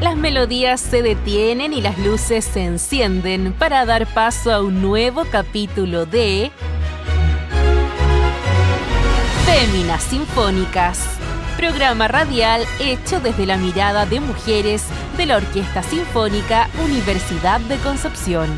Las melodías se detienen y las luces se encienden para dar paso a un nuevo capítulo de Féminas Sinfónicas, programa radial hecho desde la mirada de mujeres de la Orquesta Sinfónica Universidad de Concepción.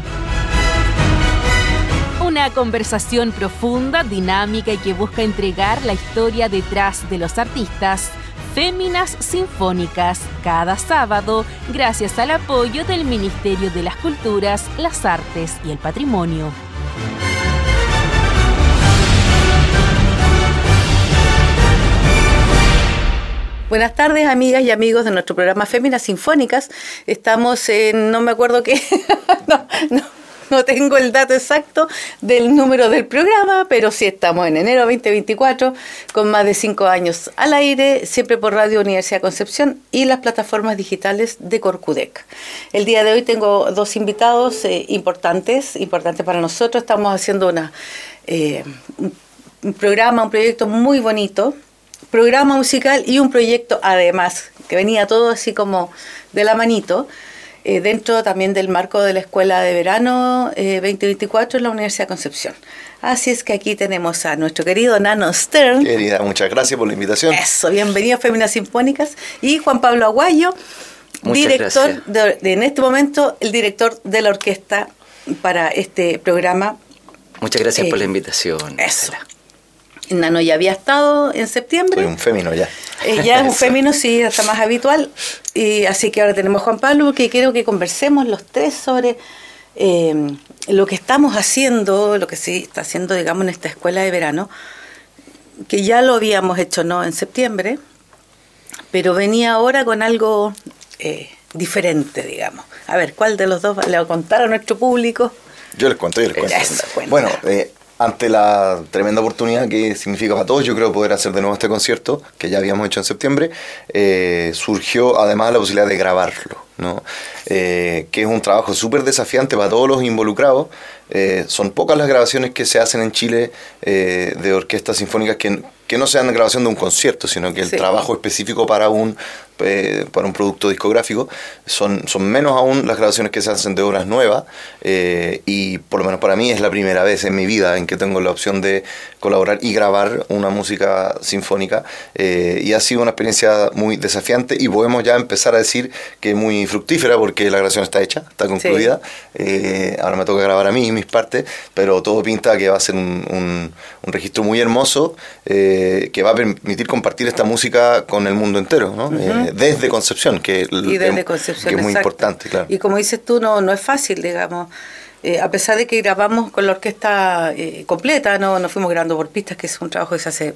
Una conversación profunda, dinámica y que busca entregar la historia detrás de los artistas Féminas Sinfónicas cada sábado gracias al apoyo del Ministerio de las Culturas, las Artes y el Patrimonio. Buenas tardes, amigas y amigos de nuestro programa Féminas Sinfónicas. Estamos en, no me acuerdo qué, no, no no tengo el dato exacto del número del programa, pero sí estamos en enero 2024 con más de cinco años al aire, siempre por Radio Universidad Concepción y las plataformas digitales de Corcudec. El día de hoy tengo dos invitados eh, importantes, importantes para nosotros. Estamos haciendo una, eh, un programa, un proyecto muy bonito programa musical y un proyecto además, que venía todo así como de la manito, eh, dentro también del marco de la Escuela de Verano 2024 eh, en la Universidad de Concepción. Así es que aquí tenemos a nuestro querido Nano Stern. Querida, muchas gracias por la invitación. Eso, bienvenido a Féminas Sinfónicas. Y Juan Pablo Aguayo, director, de, en este momento, el director de la orquesta para este programa. Muchas gracias por la eh, invitación. Eso. Nano ya había estado en septiembre. Soy un fémino ya. Eh, ya es un fémino, sí, está más habitual. Y así que ahora tenemos a Juan Pablo, que quiero que conversemos los tres sobre eh, lo que estamos haciendo, lo que sí está haciendo, digamos, en esta escuela de verano, que ya lo habíamos hecho, ¿no? En septiembre, pero venía ahora con algo eh, diferente, digamos. A ver, ¿cuál de los dos le va a contar a nuestro público? Yo les cuento, yo les cuento. bueno, eh, ante la tremenda oportunidad que significa para todos, yo creo, poder hacer de nuevo este concierto, que ya habíamos hecho en septiembre, eh, surgió además la posibilidad de grabarlo, ¿no? Eh, que es un trabajo súper desafiante para todos los involucrados. Eh, son pocas las grabaciones que se hacen en Chile de orquestas sinfónicas que, que no sean grabación de un concierto, sino que el trabajo específico para un eh, para un producto discográfico, son, son menos aún las grabaciones que se hacen de obras nuevas eh, y por lo menos para mí es la primera vez en mi vida en que tengo la opción de colaborar y grabar una música sinfónica eh, y ha sido una experiencia muy desafiante y podemos ya empezar a decir que es muy fructífera porque la grabación está hecha, está concluida, ahora me toca grabar a mí y mis partes, pero todo pinta que va a ser un, un, registro muy hermoso que va a permitir compartir esta música con el mundo entero. ¿no? Desde Concepción, que, es muy importante, claro. Y como dices tú, no, no es fácil, digamos. Eh, a pesar de que grabamos con la orquesta eh, completa, no, no fuimos grabando por pistas, que es un trabajo que se hace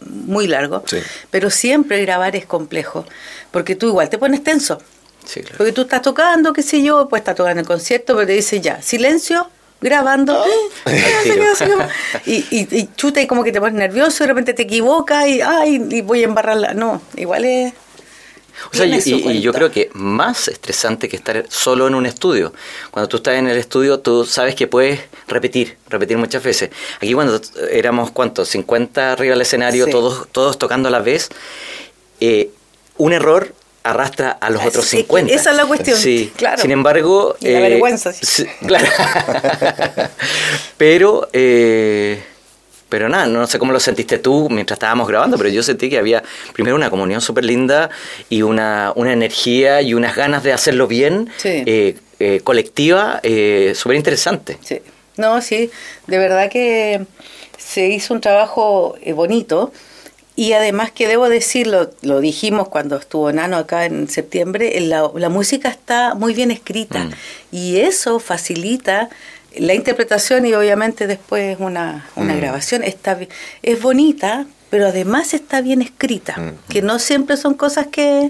muy largo, pero siempre grabar es complejo, porque tú igual te pones tenso. Porque tú estás tocando, qué sé yo, pues estás tocando el concierto, pero te dicen ya, silencio, grabando. Ah. y, y, chuta y como que te pones nervioso, y de repente te equivocas y, ay, y voy a embarrarla. No, igual es o sea, y, yo creo que más estresante que estar solo en un estudio. Cuando tú estás en el estudio, tú sabes que puedes repetir, repetir muchas veces. Aquí cuando éramos, ¿cuántos? 50 arriba del escenario, todos, todos tocando a la vez, eh, un error arrastra a los otros 50. Esa es la cuestión. Sí, claro. Sin embargo... Y la eh, vergüenza. Sí. claro. Pero... Eh, pero nada, no sé cómo lo sentiste tú mientras estábamos grabando, pero yo sentí que había primero una comunión súper linda y una, una, energía y unas ganas de hacerlo bien, eh, eh, colectiva, eh, súper interesante. Sí, no, sí, de verdad que se hizo un trabajo bonito. Y además que debo decirlo, lo dijimos cuando estuvo Nano acá en septiembre, la, la música está muy bien escrita mm. y eso facilita la interpretación y obviamente después una, una mm. grabación está es bonita pero además está bien escrita mm, que no siempre son cosas que,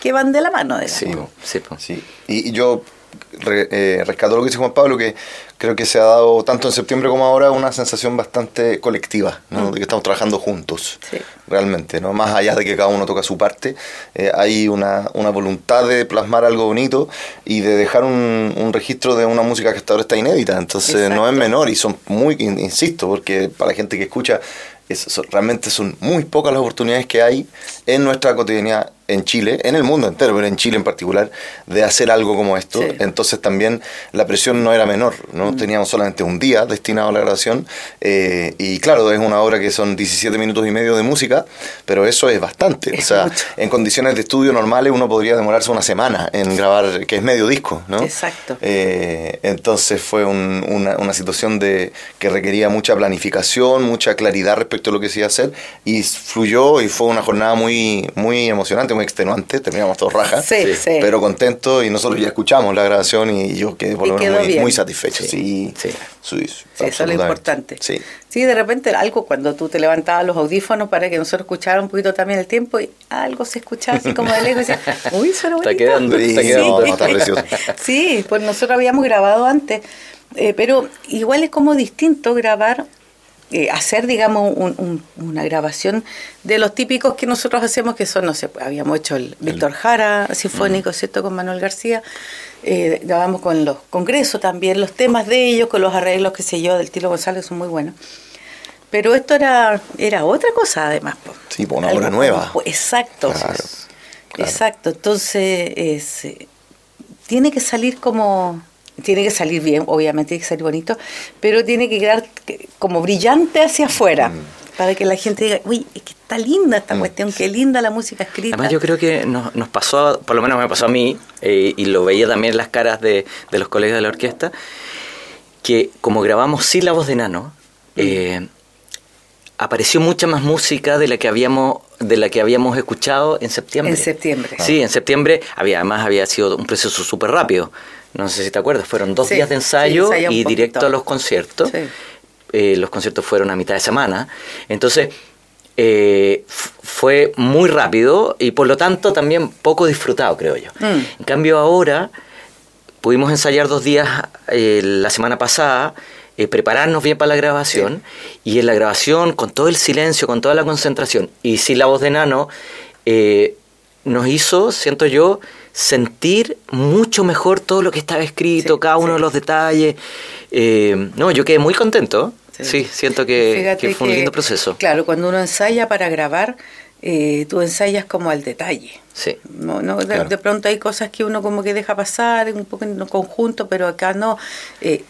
que van de la mano de sí, sí, sí. Y, yo eh, rescato lo que dice Juan Pablo que creo que se ha dado tanto en septiembre como ahora una sensación bastante colectiva, ¿no? Mm. de que estamos trabajando juntos, realmente, ¿no? más allá de que cada uno toca su parte, eh, hay una, una, voluntad de plasmar algo bonito y de dejar un, un, registro de una música que hasta ahora está inédita, entonces no es menor y son muy, insisto, porque para la gente que escucha, es, realmente son muy pocas las oportunidades que hay en nuestra cotidianidad en Chile, en el mundo entero, pero en Chile en particular, de hacer algo como esto. Entonces también la presión no era menor, ¿no? Mm. Teníamos solamente un día destinado a la grabación eh, y claro, es una obra que son 17 minutos y medio de música, pero eso es bastante. o sea, en condiciones de estudio normales uno podría demorarse una semana en grabar, que es medio disco, ¿no? Exacto. Eh, entonces fue una, una, situación de que requería mucha planificación, mucha claridad respecto a lo que se iba a hacer y fluyó y fue una jornada muy, muy emocionante, muy extenuante, terminamos todos rajas, sí, sí. pero contentos y nosotros ya escuchamos la grabación y yo quedé por lo menos muy, muy, satisfecho. Sí, sí. eso es lo importante. Sí. sí, de repente algo cuando tú te levantabas los audífonos para que nosotros escucháramos un poquito también el tiempo y algo se escuchaba así como de lejos y decía, uy, eso era Está quedando, está quedando, está precioso. Sí, pues nosotros habíamos grabado antes, eh, pero igual es como distinto grabar eh, hacer, digamos, una grabación de los típicos que nosotros hacemos, que son, no sé, habíamos hecho el Víctor Jara Sinfónico, ¿cierto?, con Manuel García, eh, grabamos con los congresos también, los temas de ellos, con los arreglos, qué sé yo, del Tilo González, son muy buenos. Pero esto era, era otra cosa, además. Sí, por una obra nueva. exacto. Exacto. Entonces, es, eh, tiene que salir como tiene que salir bien, obviamente tiene que salir bonito, pero tiene que quedar como brillante hacia afuera. Mm. Para que la gente diga, uy, es que está linda esta mm. cuestión, qué linda la música escrita. Además, yo creo que nos, nos pasó, por lo menos me pasó a mí, eh, y lo veía también en las caras de, de, los colegas de la orquesta, que como grabamos sílabos de nano, mm. eh, apareció mucha más música de la que habíamos de la que habíamos escuchado en septiembre. En septiembre. Sí, en septiembre había además había sido un proceso súper rápido no sé si te acuerdas, fueron dos días de ensayo y directo a los conciertos. Eh, los conciertos fueron a mitad de semana. Entonces, eh, fue muy rápido y por lo tanto también poco disfrutado, creo yo. Mm. En cambio, ahora pudimos ensayar dos días eh, la semana pasada. prepararnos bien para la grabación y en la grabación con todo el silencio, con toda la concentración y sin la voz de Nano nos hizo, siento yo, sentir mucho mejor todo lo que estaba escrito, cada uno de los detalles. Eh, no, yo quedé muy contento. Sí, siento que, fue un lindo proceso. Claro, cuando uno ensaya para grabar, eh, tú ensayas como al detalle. Sí. No, no de, pronto hay cosas que uno como que deja pasar un poco en conjunto, pero acá no. Eh,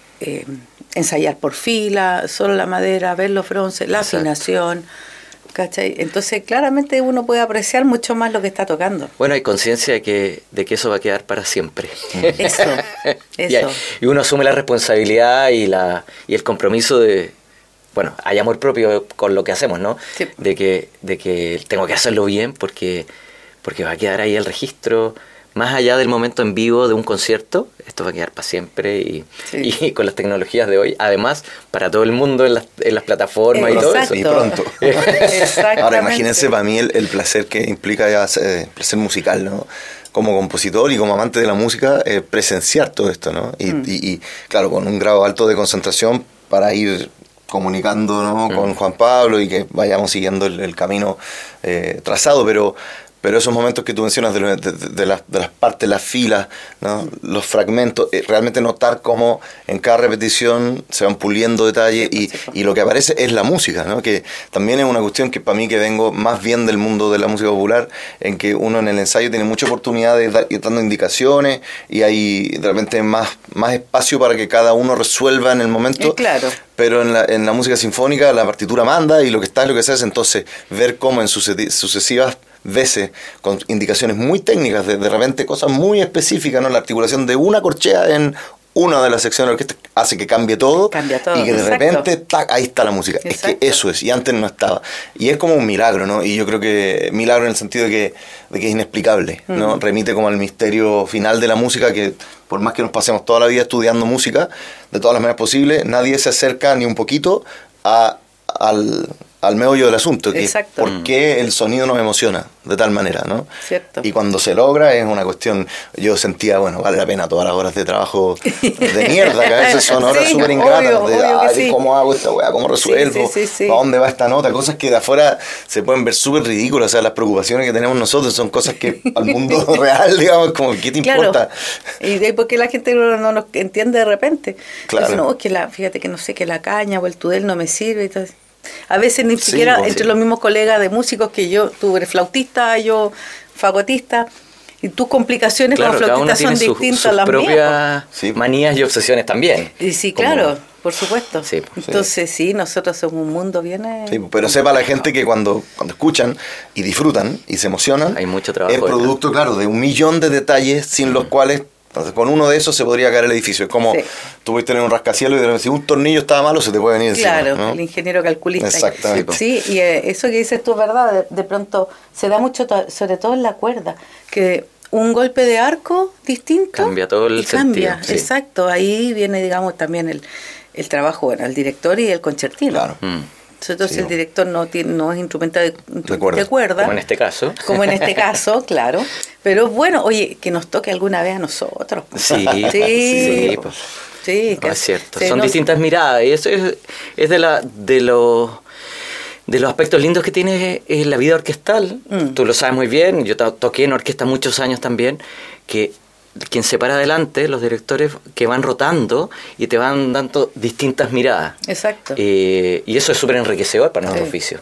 ensayar por fila, solo la madera, ver los bronces, la afinación. ¿Cachai? Entonces, claramente uno puede apreciar mucho más lo que está tocando. Bueno, hay conciencia de que, de que eso va a quedar para siempre. Eso, eso. Y, uno asume la responsabilidad y, la, y el compromiso de, bueno, hay amor propio con lo que hacemos, ¿no? De, que, de que tengo que hacerlo bien porque, porque va a quedar ahí el registro más allá del momento en vivo de un concierto, esto va a quedar para siempre y, y, con las tecnologías de hoy, además, para todo el mundo en las, en las plataformas y todo eso. Y pronto. Ahora, imagínense para mí el, placer que implica ya, el placer musical, ¿no? Como compositor y como amante de la música, eh, presenciar todo esto, ¿no? Mm. Y, y, claro, con un grado alto de concentración para ir comunicando ¿no? Mm. con Juan Pablo y que vayamos siguiendo el, camino eh, trazado, pero pero esos momentos que tú mencionas de, de, las, de las, partes, las filas, ¿no? los fragmentos, eh, realmente notar cómo en cada repetición se van puliendo detalles y, y, lo que aparece es la música, ¿no? que también es una cuestión que para mí que vengo más bien del mundo de la música popular, en que uno en el ensayo tiene mucha oportunidad de ir dando indicaciones y hay realmente más, más espacio para que cada uno resuelva en el momento. claro. Pero en la, en la música sinfónica la partitura manda y lo que está es lo que se hace, entonces ver cómo en sucesivas veces con indicaciones muy técnicas, de, de repente cosas muy específicas, ¿no? La articulación de una corchea en una de las secciones que hace que cambie todo, y que de repente ahí está la música. Es que eso es, y antes no estaba. Y es como un milagro, ¿no? Y yo creo que milagro en el sentido de que, de que es inexplicable, ¿no? Mm. Remite como al misterio final de la música que por más que nos pasemos toda la vida estudiando música, de todas las maneras posibles, nadie se acerca ni un poquito a, al, al meollo del asunto, que es por qué el sonido nos emociona de tal manera, ¿no? Cierto. Y cuando se logra es una cuestión, yo sentía, bueno, vale la pena todas las horas de trabajo de mierda, que a veces son horas súper ingratas, de, cómo hago esta weá, cómo resuelvo, a dónde va esta nota, cosas que de afuera se pueden ver súper ridículas, o sea, las preocupaciones que tenemos nosotros son cosas que al mundo real, digamos, como, ¿qué te importa? Y de por qué la gente no, nos entiende de repente. Claro. no, que la, fíjate que no sé, que la caña o el tudel no me sirve y todo a veces ni siquiera pues, entre los mismos colegas de músicos que yo, tú eres flautista, yo fagotista y tus complicaciones con como son distintas a las propias manías y obsesiones también. Y sí, claro, por supuesto. Entonces sí. nosotros somos un mundo bien... Sí, pero sepa la gente que cuando, cuando escuchan y disfrutan y se emocionan, hay mucho trabajo. El producto, claro, de un millón de detalles sin los cuales entonces, con uno de esos se podría caer el edificio. Es como tú puedes tener un rascacielos y si un tornillo estaba malo, se te puede venir encima. Claro, el ingeniero calculista. Exactamente. Sí, y eh, eso que dices tú es verdad. De, pronto se da mucho, sobre todo en la cuerda, que un golpe de arco distinto. Cambia todo el Cambia, exacto. Ahí viene, digamos, también el, el trabajo, bueno, el director y el concertino. Claro. Mm. Entonces el director no tiene, no es instrumento de, de, cuerda. Como en este caso. Como en este caso, claro. Pero bueno, oye, que nos toque alguna vez a nosotros. Sí, sí. Pues. sí, es cierto. Son distintas miradas. Y eso es, es de, la, de los de los aspectos lindos que tiene es la vida orquestal. Mm. Tú lo sabes muy bien, yo toqué en orquesta muchos años también, que quien se para adelante, los directores que van rotando y te van dando distintas miradas. Exacto. Eh, y eso es súper enriquecedor para nuestro oficio.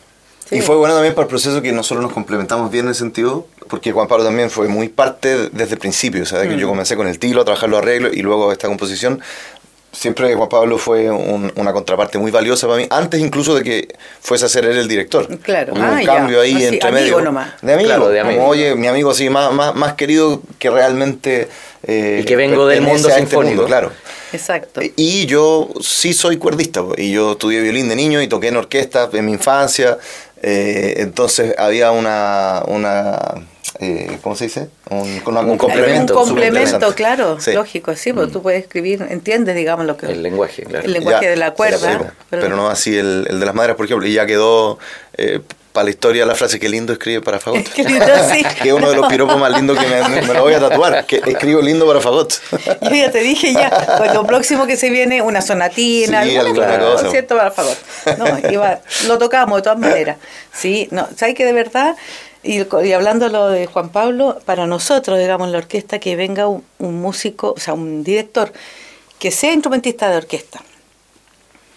Y fue bueno también para el proceso que nosotros nos complementamos bien en el sentido, porque Juan Pablo también fue muy parte desde el principio, o sea, que yo mm. comencé con el tilo a trabajar los arreglos y luego esta composición siempre Juan Pablo fue una contraparte muy valiosa para mí, antes incluso de que fuese a ser él el director. Claro. un ah, cambio ahí entre medio. De amigo. de amigo. oye, mi amigo así, más, más, más querido que realmente... Eh, y que vengo del mundo este sinfónico. claro. Exacto. Y yo sí soy cuerdista, y yo estudié violín de niño y toqué en orquesta en mi infancia, eh, entonces había una... una eh, ¿cómo se dice? Un, complemento. Un complemento, claro, lógico, sí, porque mm. tú puedes escribir, entiendes, digamos, lo que... El lenguaje, claro. El lenguaje de la cuerda. pero, no así el, el, de las madres, por ejemplo, y ya quedó... Eh, para la historia la frase que lindo escribe para Fagot. que es uno de los piropos más lindos que me, me, lo voy a tatuar. Que escribo lindo para Fagot. Yo ya te dije ya, pues lo próximo que se viene, una sonatina, sí, alguna cosa. ¿cierto? Para Fagot. No, iba, lo tocamos de todas maneras. Sí, no, ¿sabes que de verdad y, y, hablando lo de Juan Pablo, para nosotros, digamos, la orquesta, que venga un, músico, o sea, un director que sea instrumentista de orquesta.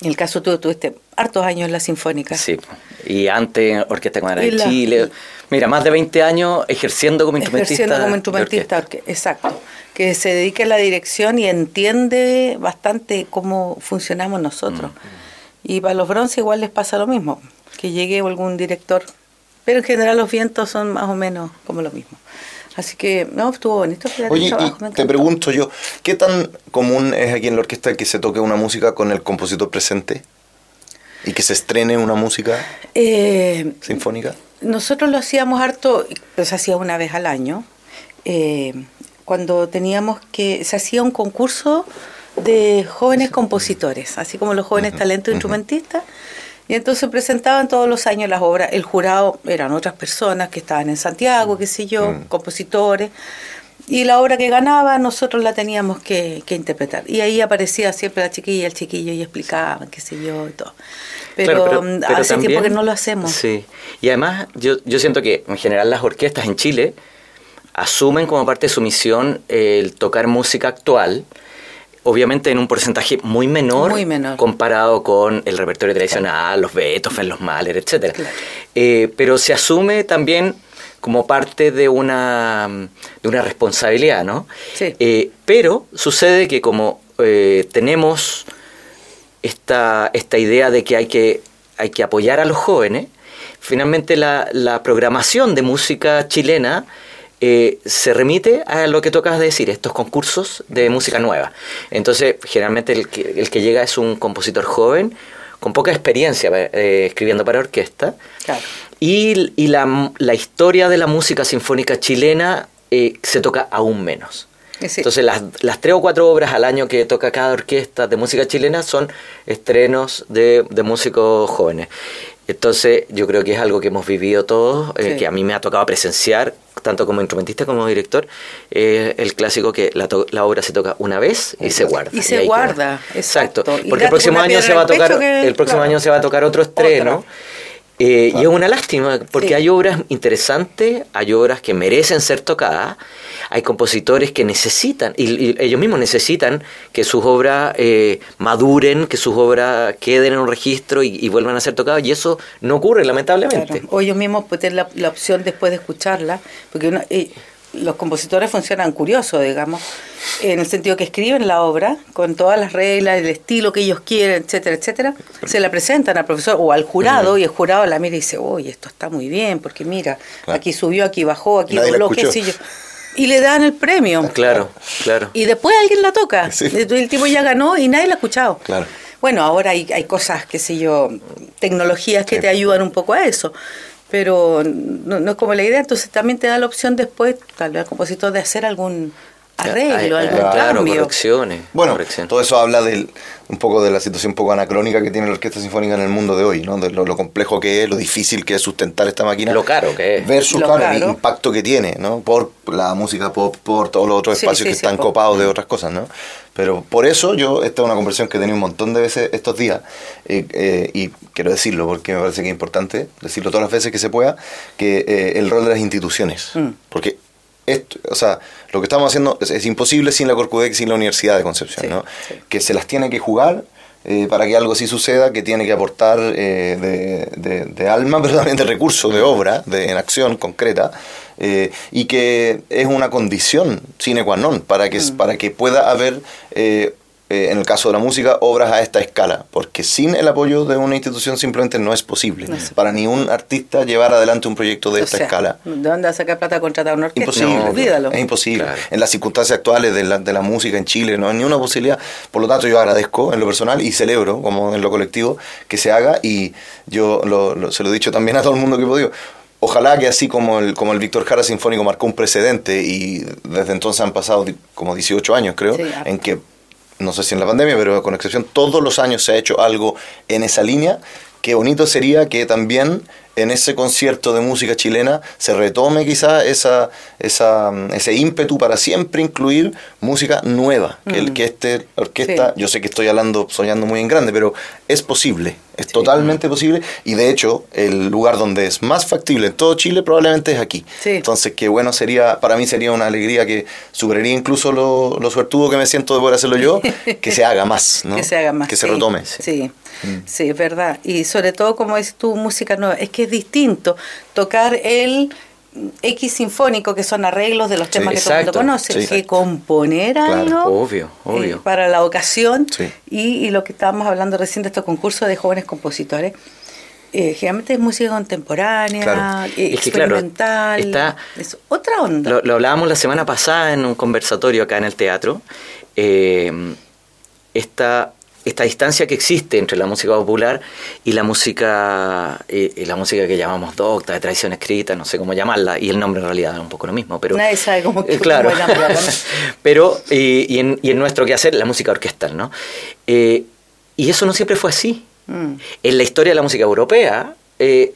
En el caso tú tuviste hartos años en la Sinfónica. Sí, y antes Orquesta Cámara de Chile. Mira, más de 20 años ejerciendo como instrumentista. Ejerciendo como instrumentista, exacto. Que se dedique a la dirección y entiende bastante cómo funcionamos nosotros. Mm. Y para los bronce igual les pasa lo mismo, que llegue algún director pero en general los vientos son más o menos como lo mismo. Así que, no, estuvo bonito. Oye, te pregunto yo, ¿qué tan común es aquí en la orquesta que se toque una música con el compositor presente? ¿Y que se estrene una música eh, sinfónica? Nosotros lo hacíamos harto, se hacía una vez al año, eh, cuando teníamos que, se hacía un concurso de jóvenes compositores, así como los jóvenes talentos instrumentistas. Y entonces presentaban todos los años las obras. El jurado eran otras personas que estaban en Santiago, qué sé yo, mm. compositores. Y la obra que ganaba nosotros la teníamos que, interpretar. Y ahí aparecía siempre la chiquilla, el chiquillo y explicaban, qué sé yo, y todo. Pero, mm, hace tiempo que no lo hacemos. Sí. Y además yo, yo siento que en general las orquestas en Chile asumen como parte de su misión el tocar música actual obviamente en un porcentaje muy menor, comparado con el repertorio tradicional, los Beethoven, los Mahler, etc. Eh, pero se asume también como parte de una, de una responsabilidad, ¿no? Sí. Eh, pero sucede que como eh, tenemos esta, esta idea de que hay, que hay que apoyar a los jóvenes, finalmente la, la programación de música chilena eh, se remite a lo que tocas de decir, estos concursos de música nueva. Entonces, generalmente el que, el que llega es un compositor joven, con poca experiencia eh, escribiendo para orquesta. Y, y la, la, historia de la música sinfónica chilena eh, se toca aún menos. Entonces, las, las, tres o cuatro obras al año que toca cada orquesta de música chilena son estrenos de, de músicos jóvenes. Entonces, yo creo que es algo que hemos vivido todos, que a mí me ha tocado presenciar tanto como instrumentista como director, eh, el clásico que la, la, obra se toca una vez y se guarda. Y se guarda, exacto. Porque el próximo año se va a tocar, el próximo año se va a tocar otro estreno. Eh, y es una lástima, porque hay obras interesantes, hay obras que merecen ser tocadas, hay compositores que necesitan, y, ellos mismos necesitan que sus obras eh, maduren, que sus obras queden en un registro y, vuelvan a ser tocadas, y eso no ocurre, lamentablemente. O ellos mismos pueden tener la, opción después de escucharla, porque eh, los compositores funcionan curiosos, digamos, en el sentido que escriben la obra con todas las reglas, el estilo que ellos quieren, etcétera, etcétera, se la presentan al profesor o al jurado y el jurado la mira y dice, oye, esto está muy bien, porque mira, aquí subió, aquí bajó, aquí voló, qué sé yo y le dan el premio. Claro, claro. Y después alguien la toca. El tipo ya ganó y nadie la ha escuchado. Claro. Bueno, ahora hay, hay cosas, qué sé yo, tecnologías que te ayudan un poco a eso. Pero no, es como la idea, entonces también te da la opción después, tal vez al compositor, de hacer algún arreglo, algún claro, cambio. correcciones. Bueno, todo eso habla del, un poco de la situación un poco anacrónica que tiene la orquesta sinfónica en el mundo de hoy, ¿no? De lo, complejo que es, lo difícil que es sustentar esta máquina. Lo caro que es. Versus, el impacto que tiene, ¿no? Por la música pop, por todos los otros espacios que están copados de otras cosas, ¿no? Pero por eso yo, esta es una conversación que he tenido un montón de veces estos días, eh, eh, y quiero decirlo porque me parece que es importante decirlo todas las veces que se pueda, que eh, el rol de las instituciones. Mm. Porque esto, o sea, lo que estamos haciendo es, imposible sin la Corcudec, sin la Universidad de Concepción, ¿no? Que se las tiene que jugar eh, para que algo así suceda, que tiene que aportar eh, de, alma, pero también de recursos, de obra, de, en acción concreta, eh, y que es una condición sine qua non para que, mm. para que pueda haber eh, en el caso de la música, obras a esta escala, porque sin el apoyo de una institución simplemente no es posible para ni un artista llevar adelante un proyecto de esta escala. ¿De dónde a sacar plata contratar una orquesta? Imposible, es imposible. En las circunstancias actuales de la, de la música en Chile no hay ni una posibilidad. Por lo tanto, yo agradezco en lo personal y celebro, como en lo colectivo, que se haga y yo se lo he dicho también a todo el mundo que he podido ojalá que así como el, como el Víctor Jara Sinfónico marcó un precedente y desde entonces han pasado como 18 años creo, en que no sé si en la pandemia, pero con excepción, todos los años se ha hecho algo en esa línea. Qué bonito sería que también en ese concierto de música chilena se retome quizá esa, esa, ese ímpetu para siempre incluir música nueva, que, el, mm. que este orquesta, yo sé que estoy hablando, soñando muy en grande, pero es posible, es totalmente posible y de hecho el lugar donde es más factible en todo Chile probablemente es aquí. Entonces, qué bueno sería, para mí sería una alegría que superaría incluso lo, lo suertudo que me siento de poder hacerlo yo, que se haga más, ¿no? Que se haga más. Que se retome. Sí. Mm. Sí, es verdad. Y sobre todo, como es tu música nueva, es que es distinto tocar el X sinfónico, que son arreglos de los temas que todo el mundo conoce, que componer algo obvio, obvio. Eh, para la ocasión. Y, lo que estábamos hablando recién de estos concursos de jóvenes compositores. Eh, generalmente es música contemporánea, eh, experimental, está, es otra onda. Lo, lo, hablábamos la semana pasada en un conversatorio acá en el teatro. Esta esta distancia que existe entre la música popular y la música y, la música que llamamos docta, de tradición escrita, no sé cómo llamarla, y el nombre en realidad es un poco lo mismo, pero nadie sabe cómo, eh, claro, pero y, en, y en nuestro quehacer la música orquestal, ¿no? Eh, y eso no siempre fue así. Mm. En la historia de la música europea eh,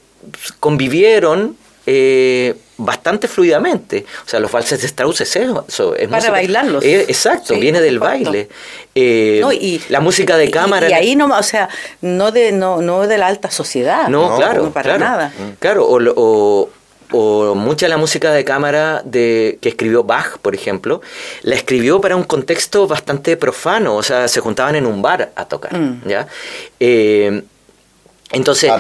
convivieron eh, bastante fluidamente. O sea, los valses de Strauss es eso. Es Para bailarlos. Eh, exacto, viene del baile. Eh, y, la música de cámara. Y, ahí no, o sea, no de, no, no de la alta sociedad. No, claro. para nada. Claro, o, o, mucha de la música de cámara de, que escribió Bach, por ejemplo, la escribió para un contexto bastante profano. O sea, se juntaban en un bar a tocar. Mm. ¿ya? entonces.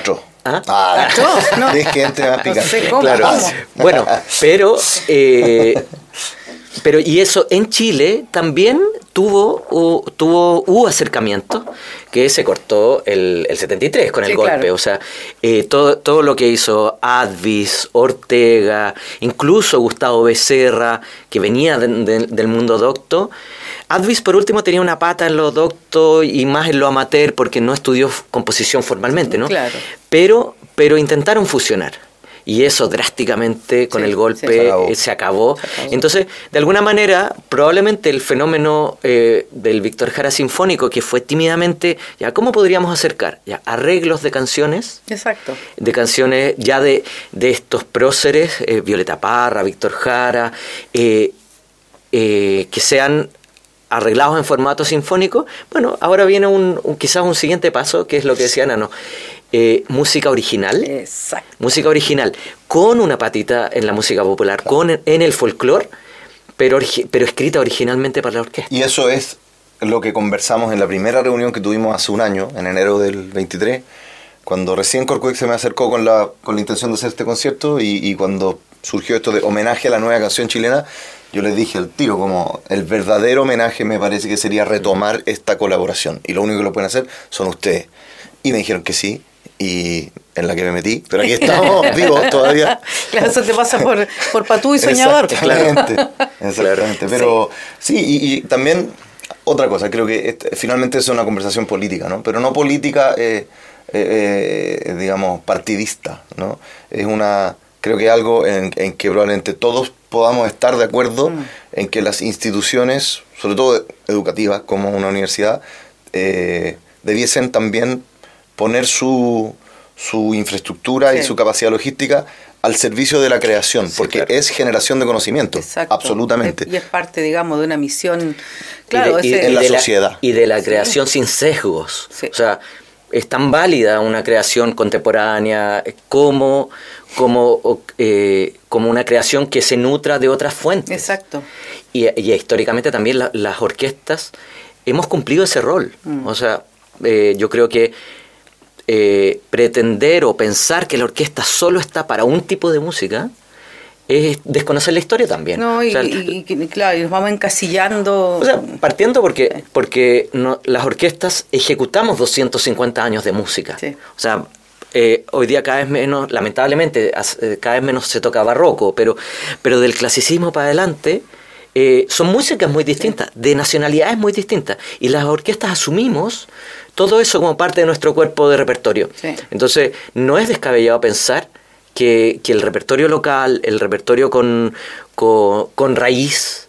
¿Ah? Ah, no. Es que entre a picar. claro. Bueno, pero, eh, pero y eso en Chile también tuvo, tuvo hubo acercamiento que se cortó el, el 73 con el golpe. O sea, eh, todo, todo lo que hizo Advis, Ortega, incluso Gustavo Becerra, que venía del mundo docto. Advis, por último, tenía una pata en lo docto y más en lo amateur porque no estudió composición formalmente, ¿no? Claro. Pero, pero intentaron fusionar y eso drásticamente con el golpe eh, se acabó. Entonces, de alguna manera, probablemente el fenómeno eh, del Víctor Jara Sinfónico, que fue tímidamente, ya, ¿cómo podríamos acercar? Ya, arreglos de canciones. Exacto. De canciones ya de, de estos próceres, eh, Violeta Parra, Víctor Jara, que sean arreglados en formato sinfónico, bueno, ahora viene un, quizás un siguiente paso, que es lo que decía Nano. eh, música original. Exacto. Música original, con una patita en la música popular, con en el folclore, pero, pero escrita originalmente para la orquesta. Y eso es lo que conversamos en la primera reunión que tuvimos hace un año, en enero del 23, cuando recién Corcuex se me acercó con la, con la intención de hacer este concierto y, y cuando surgió esto de homenaje a la nueva canción chilena, yo les dije al tiro, como el verdadero homenaje me parece que sería retomar esta colaboración. Y lo único que lo pueden hacer son ustedes. Y me dijeron que sí, y en la que me metí, pero aquí estamos vivos todavía. Claro, eso te pasa por, por patú y soñador. Exactamente, exactamente. Pero sí, y, también otra cosa, creo que este, finalmente es una conversación política, ¿no? Pero no política, eh, eh, eh, digamos, partidista, ¿no? Es una creo que algo en, que probablemente todos podamos estar de acuerdo mm. en que las instituciones, sobre todo educativas como una universidad, eh, debiesen también poner su, su infraestructura y su capacidad logística al servicio de la creación, porque es generación de conocimiento, absolutamente. Y es parte, digamos, de una misión, claro, en la sociedad. y de la creación sin sesgos. O sea, es tan válida una creación contemporánea como, como, eh, como una creación que se nutra de otras fuentes. Exacto. Y, históricamente también las orquestas hemos cumplido ese rol. Mm. O sea, eh, yo creo que eh, pretender o pensar que la orquesta solo está para un tipo de música es desconocer la historia también. No, y, claro, y nos vamos encasillando. O sea, partiendo porque, porque las orquestas ejecutamos 250 años de música. O sea, eh, hoy día cada vez menos, lamentablemente, eh, cada vez menos se toca barroco, pero, pero del clasicismo para adelante eh, son músicas muy distintas, de nacionalidades muy distintas. Y las orquestas asumimos todo eso como parte de nuestro cuerpo de repertorio. Entonces, no es descabellado pensar que, el repertorio local, el repertorio con, con, raíz,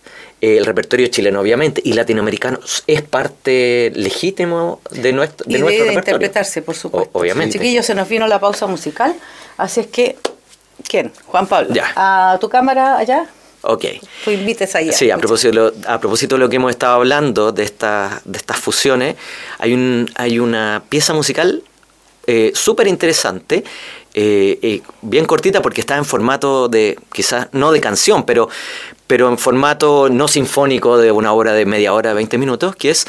eh, el repertorio chileno obviamente y latinoamericano es parte legítimo de nuestro, de y nuestro debe interpretarse, por supuesto. obviamente. Chiquillos, se nos vino la pausa musical, así es que, ¿quién? Juan Pablo. Ya. ¿A tu cámara allá? Ok. Tú invites allá. Sí, a propósito, a propósito de lo que hemos estado hablando, de, estas de estas fusiones, hay, un, hay una pieza musical eh, súper interesante eh, eh, bien cortita porque está en formato de, quizás no de canción, pero, pero en formato no sinfónico de una hora de media hora, 20 minutos, que es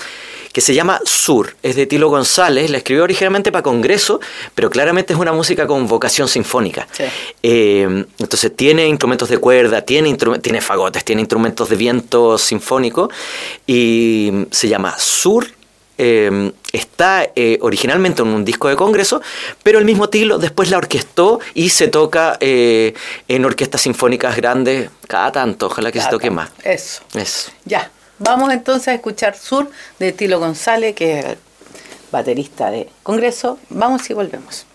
que se llama Sur, es de Tilo González, la escribió originalmente para Congreso, pero claramente es una música con vocación sinfónica. Eh, entonces tiene instrumentos de cuerda, tiene, tiene fagotes, tiene instrumentos de viento sinfónico y se llama Sur Em, está eh, originalmente en un disco de congreso, pero el mismo Tilo después la orquestó y se toca eh, en orquestas sinfónicas grandes cada tanto, ojalá que se toque más. Eso. Eso. Ya, vamos entonces a escuchar Sur de Tilo González, que es el baterista de congreso. Vamos y volvemos.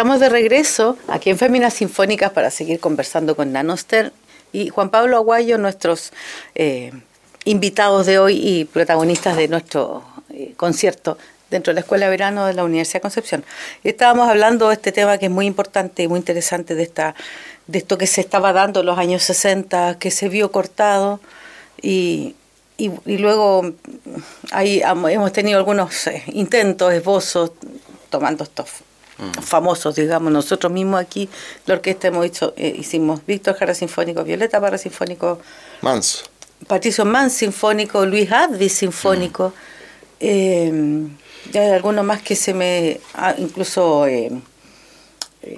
Estamos de regreso aquí en Féminas Sinfónicas para seguir conversando con Nanoster y Juan Pablo Aguayo, nuestros eh, invitados de hoy y protagonistas de nuestro eh, concierto dentro de la Escuela de Verano de la Universidad de Concepción. Estábamos hablando de este tema que es muy importante y muy interesante de esta de esto que se estaba dando en los años 60, que se vio cortado y, luego ahí hemos tenido algunos eh, intentos, esbozos, tomando estos mm. famosos, digamos, nosotros mismos aquí, la orquesta hemos hecho, eh, hicimos Víctor Jara Sinfónico, Violeta Parra Sinfónico, Mans. Patricio Mans Sinfónico, Luis Advis Sinfónico, mm. eh, ya hay algunos más que se me, ah, incluso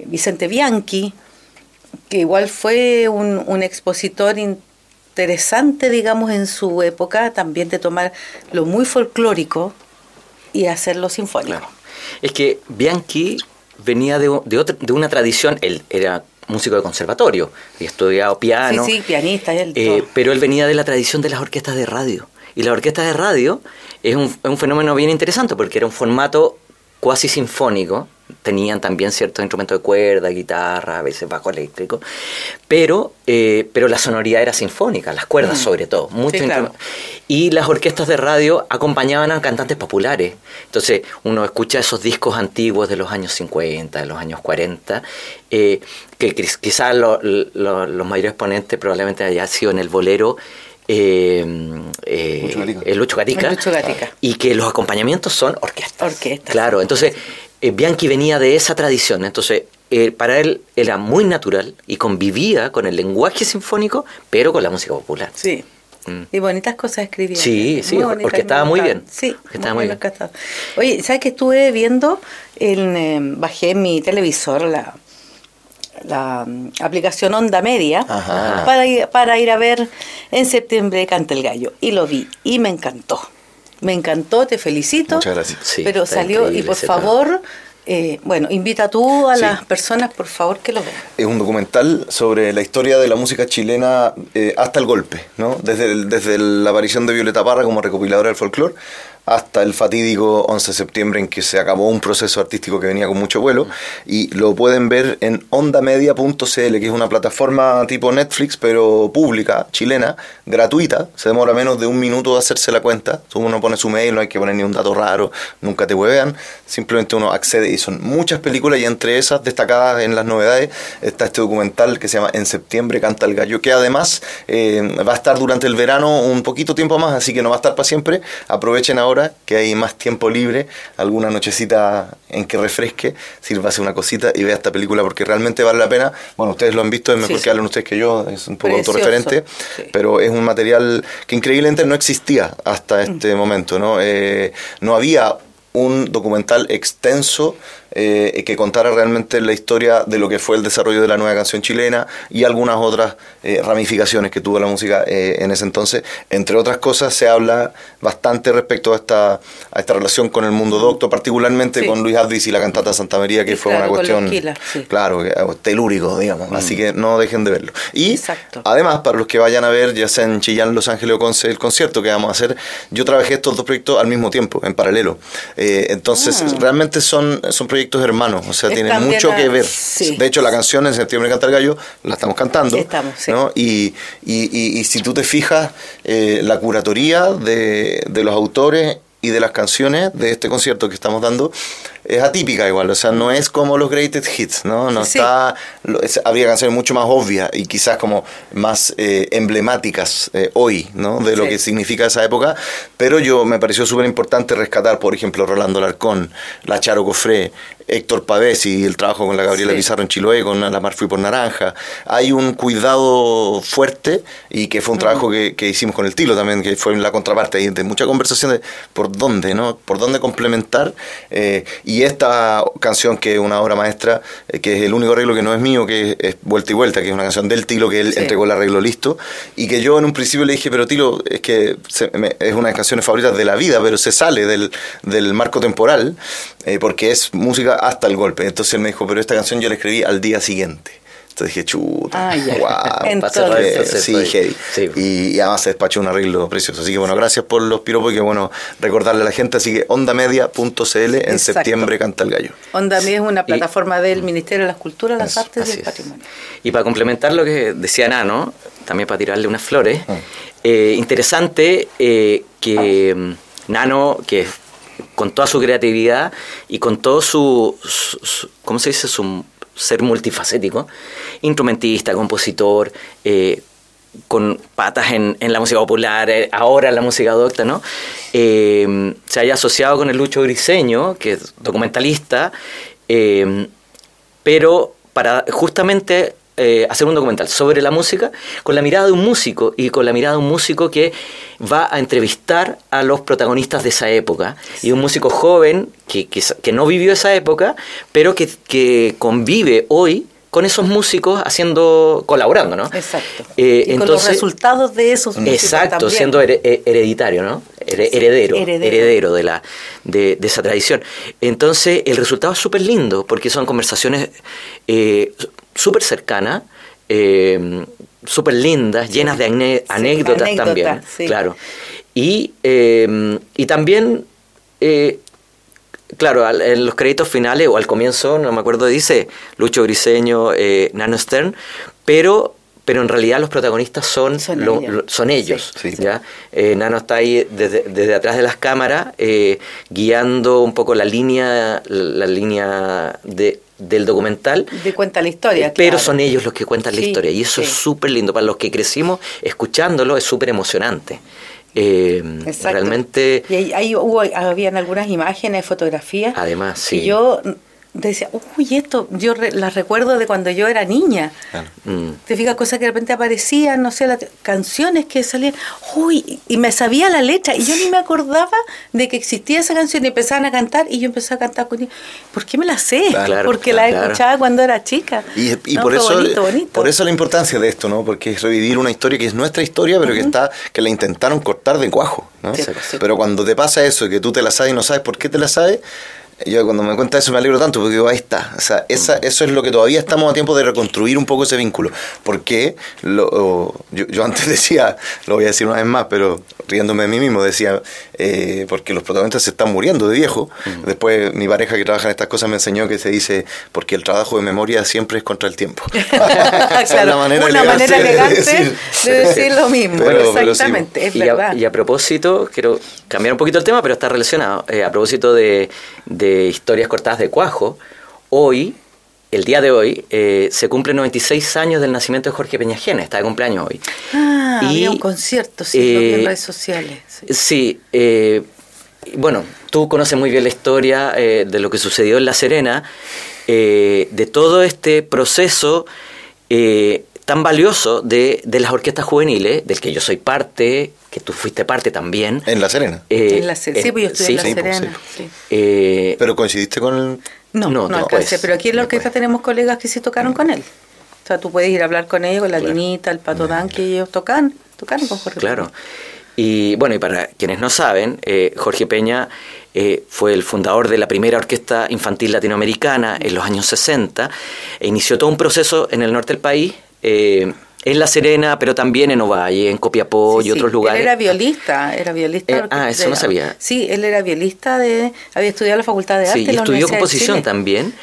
Vicente Bianchi, que igual fue un, un expositor interesante, digamos, en su época, también de tomar lo muy folclórico y hacerlo sinfónico. Es que Bianchi venía de, de, otra, de una tradición, él era músico de conservatorio, y estudiado piano. Sí, sí, pianista. Él, eh, pero él venía de la tradición de las orquestas de radio. Y la orquesta de radio es un, es un fenómeno bien interesante porque era un formato cuasi sinfónico, tenían también ciertos instrumentos de cuerda, guitarra, a veces bajo eléctrico, pero, eh, pero la sonoridad era sinfónica, las cuerdas mm. sobre todo. Mucho Y las orquestas de radio acompañaban a cantantes populares. Entonces uno escucha esos discos antiguos de los años 50, de los años 40, eh, que quizás los mayores exponentes probablemente haya sido en el bolero. Eh, el Lucho Gatica, y que los acompañamientos son orquestas. Orquestas. Claro, entonces eh, Bianchi venía de esa tradición, entonces eh, para él era muy natural y convivía con el lenguaje sinfónico, pero con la música popular. Sí. Mm. Y bonitas cosas escribía. Sí, sí, porque estaba muy bien. Sí, estaba muy bien. Oye, ¿sabes que estuve viendo, en, eh, bajé mi televisor la, la mm, aplicación Onda Media para ir, para ir a ver en septiembre Canta el Gallo? Y lo vi y me encantó. Me encantó, te felicito. Muchas gracias. pero salió, y por favor, eh, bueno, invita tú a las personas, por favor, que lo vean. Es un documental sobre la historia de la música chilena eh, hasta el golpe, ¿no? Desde, desde la aparición de Violeta Parra como recopiladora del folclore hasta el fatídico 11 de septiembre en que se acabó un proceso artístico que venía con mucho vuelo y lo pueden ver en ondamedia.cl que es una plataforma tipo Netflix pero pública, chilena, gratuita, se demora menos de un minuto de hacerse la cuenta, uno pone su mail, no hay que poner ni un dato raro, nunca te huevean, simplemente uno accede y son muchas películas y entre esas destacadas en las novedades está este documental que se llama En septiembre canta el gallo que además eh, va a estar durante el verano un poquito tiempo más así que no va a estar para siempre, aprovechen ahora que hay más tiempo libre, alguna nochecita en que refresque, sírvase una cosita y vea esta película porque realmente vale la pena. Bueno, ustedes lo han visto, es mejor que hablen ustedes que yo, es un poco autorreferente, pero es un material que increíblemente no existía hasta este momento, ¿no? Eh, no había un documental extenso eh, que contara realmente la historia de lo que fue el desarrollo de la nueva canción chilena y algunas otras eh, ramificaciones que tuvo la música eh, en ese entonces. Entre otras cosas, se habla bastante respecto a esta, a esta relación con el mundo docto, particularmente con Luis Advis y la cantata Santa María, que fue una cuestión, claro, telúrico, digamos. Mm. Así que no dejen de verlo. Y además, para los que vayan a ver, ya sea en Chillán, Los Ángeles o Conce, el concierto que vamos a hacer, yo trabajé estos dos proyectos al mismo tiempo, en paralelo. entonces, ah. realmente son, son proyectos hermanos, o sea, tiene mucho que ver. De hecho, la canción en septiembre canta el gallo la estamos cantando. Y, y, si tú te fijas, eh, la curatoría de, de los autores y de las canciones de este concierto que estamos dando es atípica igual, o sea, no es como los greatest hits, ¿no? No está, habría canciones mucho más obvias y quizás como más eh, emblemáticas eh, hoy, ¿no? De lo que significa esa época, pero yo me pareció súper importante rescatar, por ejemplo, Rolando Larcón, La Charo Cofré, Héctor Pavés y el trabajo con la Gabriela Pizarro en Chiloé, con La Mar Fui por Naranja. Hay un cuidado fuerte y que fue un trabajo que, que, hicimos con el Tilo también, que fue en la contraparte de mucha conversación de por dónde, ¿no? Por dónde complementar. Eh, y esta canción, que es una obra maestra, eh, que es el único arreglo que no es mío, que es Vuelta y Vuelta, que es una canción del Tilo, que él entregó el arreglo listo, y que yo en un principio le dije, pero Tilo, es que es una de las canciones favoritas de la vida, pero se sale del, del marco temporal, eh, porque es música hasta el golpe. Entonces él me dijo, pero esta canción yo la escribí al día siguiente. Entonces dije, chuta, ah, wow, Entonces, sí, heavy. Y, además se despachó un arreglo precioso. Así que bueno, gracias por los piropos y que bueno, recordarle a la gente. Así que ondamedia.cl en septiembre canta el gallo. Onda Media es una plataforma del Ministerio de las Culturas, las Artes y el Patrimonio. Y para complementar lo que decía Nano, también para tirarle unas flores, ah. eh, interesante eh, que mm, Nano, que con toda su creatividad y con todo su, su ¿cómo se dice? Su ser multifacético, instrumentista, compositor, eh, con patas en, la música popular, eh, ahora en la música docta, ¿no? Eh, se haya asociado con el Lucho Griseño, que es documentalista, pero para justamente eh, hacer un documental sobre la música con la mirada de un músico y con la mirada de un músico que va a entrevistar a los protagonistas de esa época y un músico joven que, que, no vivió esa época pero que, que convive hoy con esos músicos haciendo colaborando, ¿no? Exacto. Eh, y con los resultados de esos músicos Exacto, siendo eh, hereditario, ¿no? Heredero, heredero, de la de, esa tradición. Entonces, el resultado es súper lindo porque son conversaciones eh, súper cercanas, eh, súper lindas, llenas de anécdotas, también, claro. Y, eh, y también, eh, claro, en los créditos finales o al comienzo, no me acuerdo, dice Lucho Griseño, Nano Stern, pero pero en realidad los protagonistas son, son ellos. ¿ya? Nano está ahí desde, desde, atrás de las cámaras, guiando un poco la línea, la línea de, del documental. De cuenta la historia. Pero son ellos los que cuentan la historia. Y eso es súper lindo. Para los que crecimos escuchándolo es súper emocionante. Eh, realmente. Y ahí, hubo, habían algunas imágenes, fotografías. Además, sí. Y yo decía, uy, esto, yo las recuerdo de cuando yo era niña. Mm. Te fijas, cosas que de repente aparecían, no sé, las canciones que salían, uy, y me sabía la letra, y yo ni me acordaba de que existía esa canción, y empezaban a cantar, y yo empecé a cantar con ellos. ¿Por qué me la sé? Porque la escuchaba cuando era chica. Y, por, eso, por eso la importancia de esto, ¿no? Porque es revivir una historia que es nuestra historia, pero que está que la intentaron cortar de cuajo. ¿no? Pero cuando te pasa eso, que tú te la sabes y no sabes por qué te la sabes, yo cuando me cuenta eso me alegro tanto porque digo, ahí está. O sea, esa, mm. eso es lo que todavía estamos a tiempo de reconstruir un poco ese vínculo. Porque lo, yo, yo, antes decía, lo voy a decir una vez más, pero riéndome de mí mismo, decía, eh, porque los protagonistas se están muriendo de viejo. Mm. Después mi pareja que trabaja en estas cosas me enseñó que se dice, porque el trabajo de memoria siempre es contra el tiempo. una manera elegante, de, decir, lo mismo. exactamente, es verdad. y a propósito, quiero cambiar un poquito el tema, pero está relacionado. Eh, a propósito de de historias cortadas de cuajo, hoy, el día de hoy, eh, se cumplen 96 años del nacimiento de Jorge Peñajena, está de cumpleaños hoy. Ah, y, había un concierto, sí, en eh, redes sociales. Sí, eh, bueno, tú conoces muy bien la historia de lo que sucedió en La Serena, de todo este proceso tan valioso de, de, las orquestas juveniles, del que yo soy parte, que tú fuiste parte también. ¿En La Serena? Eh, en la sí, pues yo estuve en La Serena. Eh, ¿Pero coincidiste con el...? No, no, no, alcancé, pero aquí en la orquesta tenemos colegas que sí tocaron con él. O sea, tú puedes ir a hablar con ellos, con la Linita, el Pato Dan, que ellos tocan, tocaron con Jorge Claro. Y bueno, y para quienes no saben, eh, Jorge Peña fue el fundador de la primera orquesta infantil latinoamericana en los años 60 e inició todo un proceso en el norte del país en La Serena, pero también en Ovalle, en Copiapó y otros lugares. Él era violista, era violista. Eh, ah, eso no sabía. Sí, él era violista, de, había estudiado la Facultad de Arte. Sí, y estudió composición también.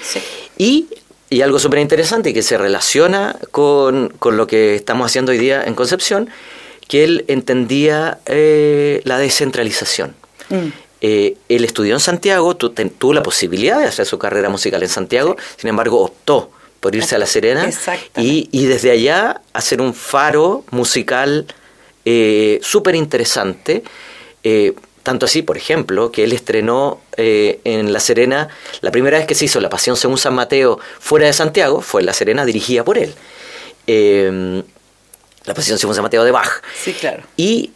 Y, y algo súper interesante que se relaciona con, lo que estamos haciendo hoy día en Concepción, que él entendía eh, la descentralización. Mm. Eh, él estudió en Santiago, tuvo la posibilidad de hacer su carrera musical en Santiago, sin embargo optó por irse a La Serena y, y, desde allá hacer un faro musical eh, súper interesante. Eh, tanto así, por ejemplo, que él estrenó eh, en La Serena, la primera vez que se hizo La Pasión según San Mateo fuera de Santiago, fue en La Serena dirigida por él. la Pasión según San Mateo de Bach. Sí, claro. Y,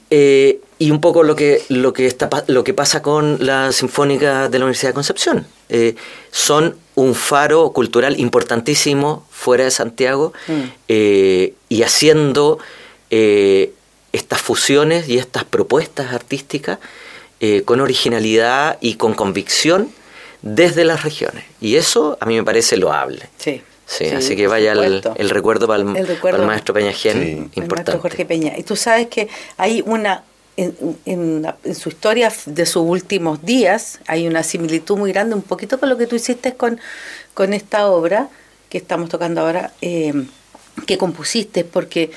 y un poco lo que, lo, que está, lo que pasa con la Sinfónica de la Universidad de Concepción. son un faro cultural importantísimo fuera de Santiago mm. eh, y haciendo eh, estas fusiones y estas propuestas artísticas eh, con originalidad y con convicción desde las regiones. Y eso a mí me parece loable. Sí. Sí, así que vaya el, recuerdo para el, maestro Peña Gen, importante. El maestro Jorge Peña. Y tú sabes que hay una, en, en, su historia de sus últimos días, hay una similitud muy grande, un poquito con lo que tú hiciste con, con esta obra que estamos tocando ahora, eh, que compusiste, porque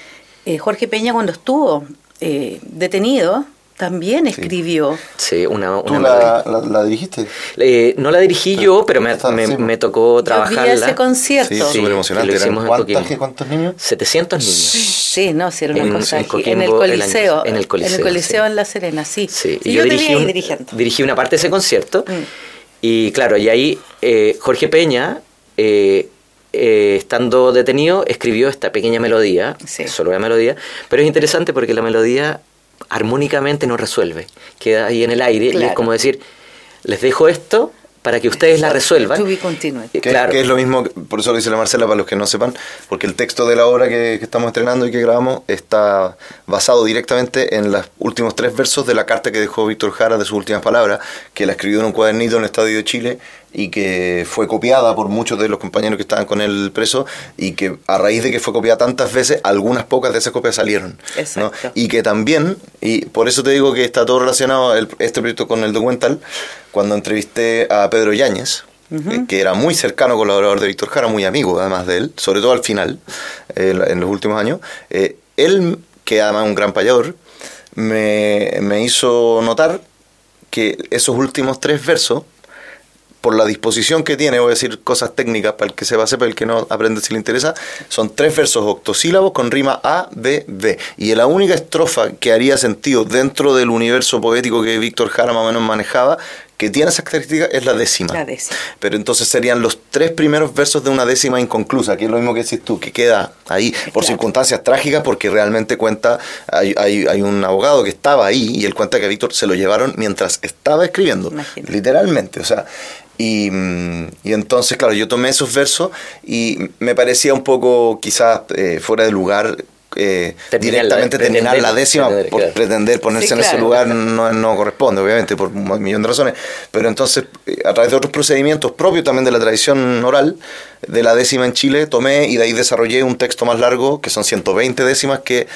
eh, Jorge Peña cuando estuvo eh, detenido, también escribió. Sí, una, ¿Tú la, dirigiste? no la dirigí yo, pero me, me, tocó trabajarla. ese concierto. Sí, súper emocionante. ¿Cuántos niños? 700 niños. Sí, no, sí, era una en, cosa. En, el Coliseo. en el Coliseo. En el Coliseo en La Serena, sí. Sí, y yo, dirigí, dirigí una parte de ese concierto. Mm. Y claro, y ahí eh, Jorge Peña, eh, eh, estando detenido, escribió esta pequeña melodía, solo una melodía, pero es interesante porque la melodía armónicamente no resuelve, queda ahí en el aire y es como decir, les dejo esto para que ustedes la resuelvan. Que, claro. que es lo mismo, por eso lo dice la Marcela, para los que no sepan, porque el texto de la obra que, estamos estrenando y que grabamos está basado directamente en los últimos tres versos de la carta que dejó Víctor Jara de sus últimas palabras, que la escribió en un cuadernito en el Estadio de Chile y que fue copiada por muchos de los compañeros que estaban con él preso y que a raíz de que fue copiada tantas veces, algunas pocas de esas copias salieron. Y que también, y por eso te digo que está todo relacionado este proyecto con el documental, cuando entrevisté a Pedro Yáñez, eh, que era muy cercano colaborador de Víctor Jara, muy amigo además de él, sobre todo al final, en los últimos años, eh, él, que además es un gran payador, me, me hizo notar que esos últimos tres versos por la disposición que tiene, voy a decir cosas técnicas para el que se sepa, para el que no aprende si le interesa, son tres versos octosílabos con rima A, B, B. Y la única estrofa que haría sentido dentro del universo poético que Víctor Jara más o menos manejaba, que tiene esas características, es la décima. La décima. Pero entonces serían los tres primeros versos de una décima inconclusa, que es lo mismo que decís tú, que queda ahí por circunstancias trágicas, porque realmente cuenta, hay, hay, un abogado que estaba ahí y él cuenta que a Víctor se lo llevaron mientras estaba escribiendo, literalmente. O sea, y, y, entonces, claro, yo tomé esos versos y me parecía un poco quizás eh, fuera de lugar eh, directamente terminar la décima por pretender ponerse en ese lugar no, no, corresponde, obviamente, por un millón de razones. Pero entonces, eh, a través de otros procedimientos propios también de la tradición oral, de la décima en Chile, tomé y de ahí desarrollé un texto más largo, que son 120 décimas que,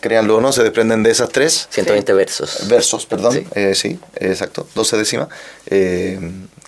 créanlo o no, se desprenden de esas tres. 120 versos. Versos, perdón. Sí, eh, sí exacto, 12 décimas. Eh,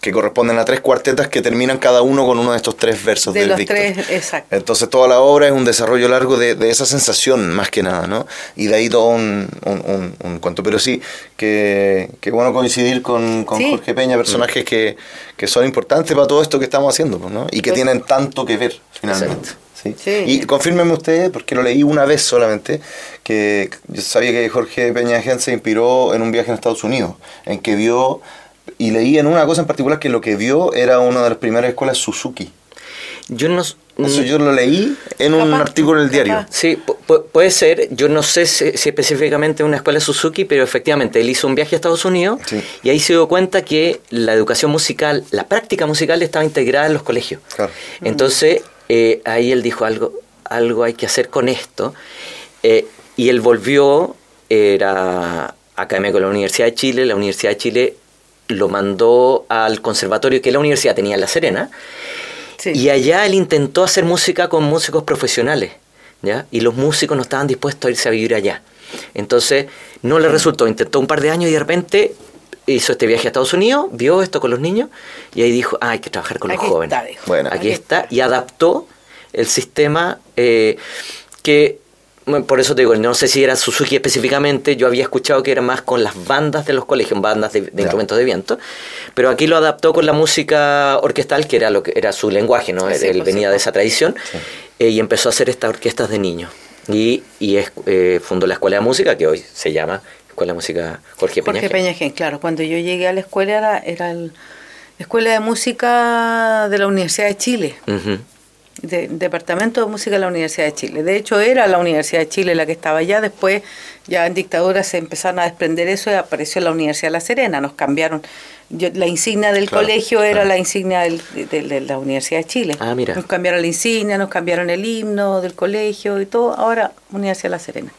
que corresponden a tres cuartetas que terminan cada uno con uno de estos tres versos de del los tres, exacto. Entonces toda la obra es un desarrollo largo de, de esa sensación, más que nada, ¿no? Y de ahí todo un, un, un, cuento. Pero sí, que, que bueno coincidir con, con Jorge Peña, personajes que, que, son importantes para todo esto que estamos haciendo, pues, ¿no? Y que pues tienen tanto que ver, finalmente. Sí. Y confírmeme usted, porque lo leí una vez solamente, que yo sabía que Jorge Peña Gen se inspiró en un viaje en Estados Unidos, en que vio y leí en una cosa en particular que lo que vio era una de las primeras escuelas Suzuki. Yo no... Eso yo lo leí en un artículo en el diario. Sí, puede ser. Yo no sé si, específicamente una escuela Suzuki, pero efectivamente él hizo un viaje a Estados Unidos y ahí se dio cuenta que la educación musical, la práctica musical estaba integrada en los colegios. Entonces eh, ahí él dijo algo, algo hay que hacer con esto. Eh, y él volvió, era académico de la Universidad de Chile. La Universidad de Chile lo mandó al conservatorio que la universidad tenía en La Serena. Y allá él intentó hacer música con músicos profesionales, ¿ya? Y los músicos no estaban dispuestos a irse a vivir allá. Entonces, no le resultó, intentó un par de años y de repente hizo este viaje a Estados Unidos, vio esto con los niños y ahí dijo, ah, hay que trabajar con los jóvenes. bueno, aquí, está. Y adaptó el sistema eh, que por eso te digo, no sé si era Suzuki específicamente, yo había escuchado que era más con las bandas de los colegios, bandas de, instrumentos de viento, pero aquí lo adaptó con la música orquestal, que era lo que era su lenguaje, ¿no? Él venía de esa tradición, eh, y empezó a hacer estas orquestas de niños. Y, y eh, fundó la Escuela de Música, que hoy se llama Escuela de Música Jorge Peña. Jorge Peña claro. Cuando yo llegué a la escuela era, era la Escuela de Música de la Universidad de Chile de, Departamento de Música de la Universidad de Chile. De hecho, era la Universidad de Chile la que estaba allá. Después, ya en dictadura se empezaron a desprender eso y apareció la Universidad de La Serena. Nos cambiaron. la insignia del colegio era la insignia de, la Universidad de Chile. Ah, mira. Nos cambiaron la insignia, nos cambiaron el himno del colegio y todo. Ahora, Universidad de La Serena.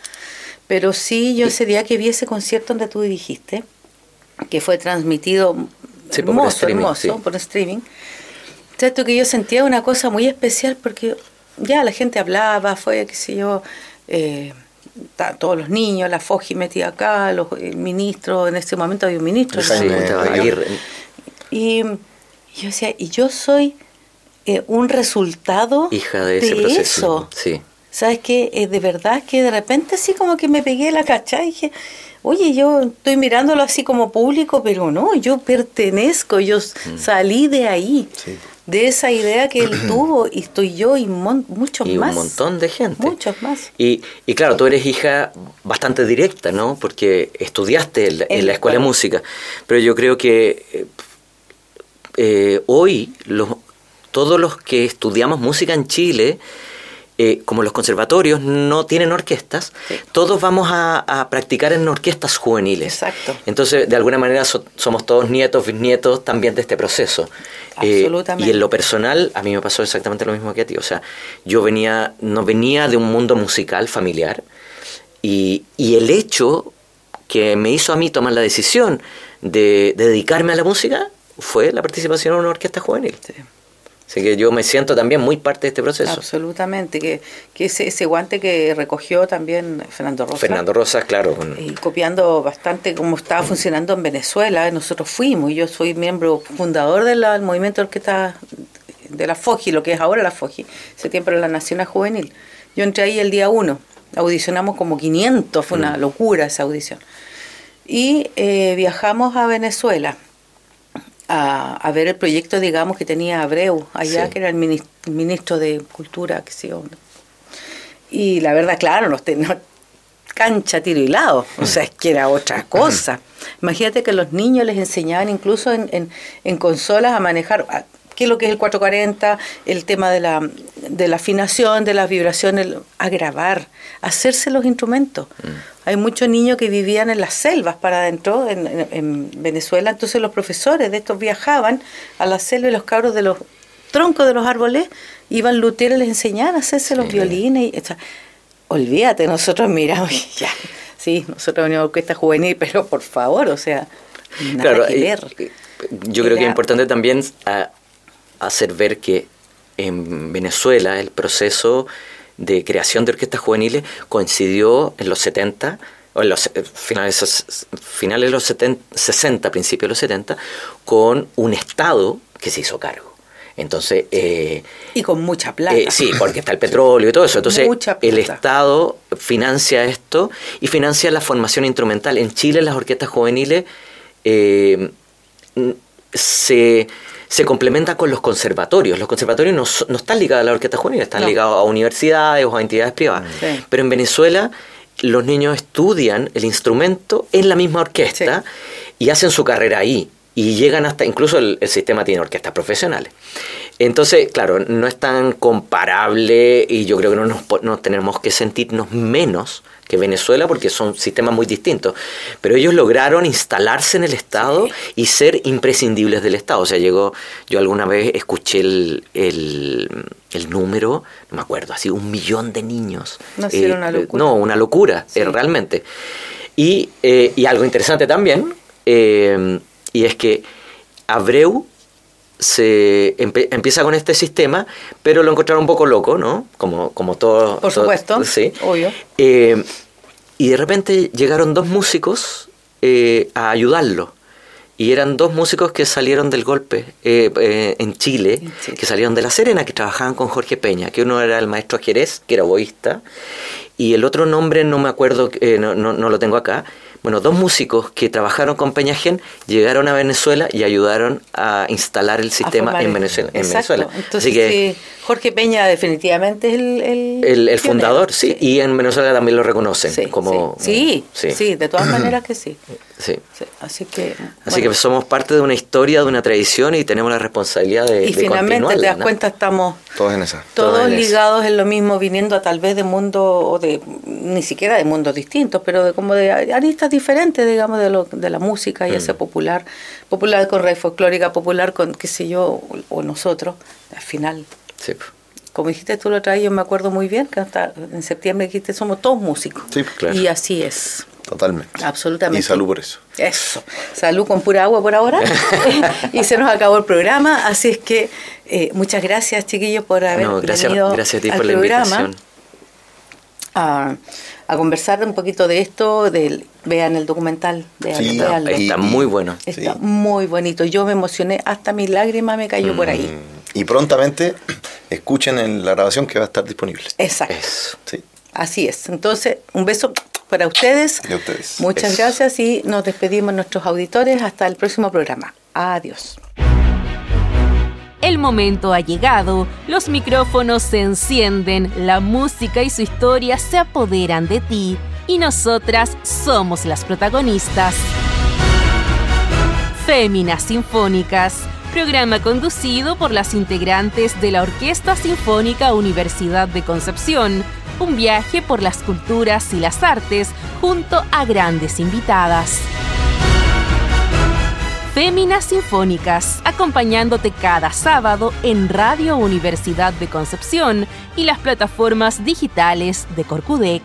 Pero sí, yo ese día que vi ese concierto donde tú dirigiste, que fue transmitido hermoso, hermoso, por streaming Cierto que yo sentía una cosa muy especial porque ya la gente hablaba, fue, qué sé yo, eh, todos los niños, la FOGI metida acá, los ministros, en ese momento había un ministro. y yo decía, y yo soy eh, un resultado Hija de, ese proceso. eso. Sí. ¿Sabes qué? Eh, de verdad que de repente así como que me pegué la cacha y dije, oye, yo estoy mirándolo así como público, pero no, yo pertenezco, yo mm. salí de ahí. De esa idea que él tuvo y estoy yo y muchos más. Y un montón de gente. Muchos más. Y, y, claro, tú eres hija bastante directa, ¿no? Porque estudiaste en, la escuela de música. Pero yo creo que eh, eh, hoy los, todos los que estudiamos música en Chile eh, como los conservatorios no tienen orquestas, todos vamos a, practicar en orquestas juveniles. Exacto. Entonces, de alguna manera somos todos nietos, bisnietos también de este proceso. Eh, Absolutamente. y en lo personal, a mí me pasó exactamente lo mismo que a ti. O sea, yo venía, no venía de un mundo musical familiar y, el hecho que me hizo a mí tomar la decisión de, de dedicarme a la música fue la participación en una orquesta juvenil. Sí. Así que yo me siento también muy parte de este proceso. Absolutamente, que, que ese, ese guante que recogió también Fernando Rosa. Fernando Rosa, claro. Y copiando bastante cómo estaba funcionando en Venezuela, nosotros fuimos, yo soy miembro fundador del movimiento orquesta de la FOGI, lo que es ahora la FOGI, ese tiempo era la Nacional Juvenil. Yo entré ahí el día uno, audicionamos como 500, fue una mm. locura esa audición. Y eh, viajamos a Venezuela a, ver el proyecto, digamos, que tenía Abreu allá, que era el ministro, de Cultura, que sé Y la verdad, claro, nos tenemos cancha, tiro y lado, o sea, es que era otra cosa. Imagínate que los niños les enseñaban incluso en, en, en consolas a manejar, qué es lo que es el 440, el tema de la, de la afinación, de las vibraciones, a grabar, hacerse los instrumentos. Mm. Hay muchos niños que vivían en las selvas para adentro, en, Venezuela, entonces los profesores de estos viajaban a la selva y los cabros de los troncos de los árboles iban lutear y les enseñaban a hacerse los violines. Y, olvídate, nosotros miramos ya, sí, nosotros venimos a orquesta juvenil, pero por favor, o sea, nada que ver. Yo creo que es importante también hacer ver que en Venezuela el proceso de creación de orquestas juveniles coincidió en los 70 o en los eh, finales, finales de los 70, 60, principios de los 70, con un Estado que se hizo cargo. Entonces. Eh, y con mucha plata. Eh, sí, porque está el petróleo y todo eso. Entonces, el Estado financia esto y financia la formación instrumental. En Chile, las orquestas juveniles se se complementa con los conservatorios. Los conservatorios no, están ligados a la orquesta juvenil, están ligados a universidades o a entidades privadas. Pero en Venezuela los niños estudian el instrumento en la misma orquesta y hacen su carrera ahí. Y llegan hasta, incluso el, sistema tiene orquestas profesionales. Entonces, claro, no es tan comparable y yo creo que no nos no tenemos que sentirnos menos que Venezuela porque son sistemas muy distintos. Pero ellos lograron instalarse en el Estado y ser imprescindibles del Estado. O sea, llegó, yo alguna vez escuché el, el, número, no me acuerdo, así un millón de niños. No, eh, una locura. No, una locura, eh, realmente. Y, eh, y, algo interesante también, y es que Abreu se empieza con este sistema, pero lo encontraron un poco loco, ¿no? Como, como todo. Por supuesto. Sí. Obvio. Eh, y de repente llegaron dos músicos eh, a ayudarlo. Y eran dos músicos que salieron del golpe eh, en Chile, que salieron de La Serena, que trabajaban con Jorge Peña, que uno era el maestro Jerez, que era boísta, y el otro nombre no me acuerdo, no, no, no lo tengo acá, bueno, dos músicos que trabajaron con Peñagen llegaron a Venezuela y ayudaron a instalar el sistema en Venezuela. En Venezuela. Entonces, que, Jorge Peña definitivamente es el... El, fundador, sí. Y en Venezuela también lo reconocen como... Sí, sí, de todas maneras que sí. Sí. Así que... Así que somos parte de una historia, de una tradición y tenemos la responsabilidad de... Y finalmente te das cuenta, estamos... Todos en esa. Todos, ligados en lo mismo, viniendo a tal vez de mundo, o de ni siquiera de mundos distintos, pero de como de aristas diferentes, digamos, de, lo, de la música, ya sea mm. popular, popular con raíz folclórica, popular con, qué sé yo, o, nosotros, al final. Sí. Como dijiste tú lo otra yo me acuerdo muy bien que hasta en septiembre dijiste somos todos músicos. Sí, claro. Y así es. Totalmente. Absolutamente. Y salud por eso. Eso. Salud con pura agua por ahora. y se nos acabó el programa. Así es que eh, muchas gracias, chiquillos, por haber no, gracias, venido gracias a ti al por la programa. invitación. A, a, conversar un poquito de esto, del, vean el documental. de Sí. Está muy bueno. Está sí. muy bonito. Yo me emocioné, hasta mi lágrima me cayó por ahí. Mm, Y prontamente escuchen en la grabación que va a estar disponible. Exacto. Eso. Sí. Así es. Entonces, un beso para ustedes. Y a ustedes. Muchas Eso. gracias y nos despedimos nuestros auditores hasta el próximo programa. Adiós. El momento ha llegado, los micrófonos se encienden, la música y su historia se apoderan de ti y nosotras somos las protagonistas. Féminas Sinfónicas, programa conducido por las integrantes de la Orquesta Sinfónica Universidad de Concepción, un viaje por las culturas y las artes junto a grandes invitadas. Féminas Sinfónicas, acompañándote cada sábado en Radio Universidad de Concepción y las plataformas digitales de Corcudec.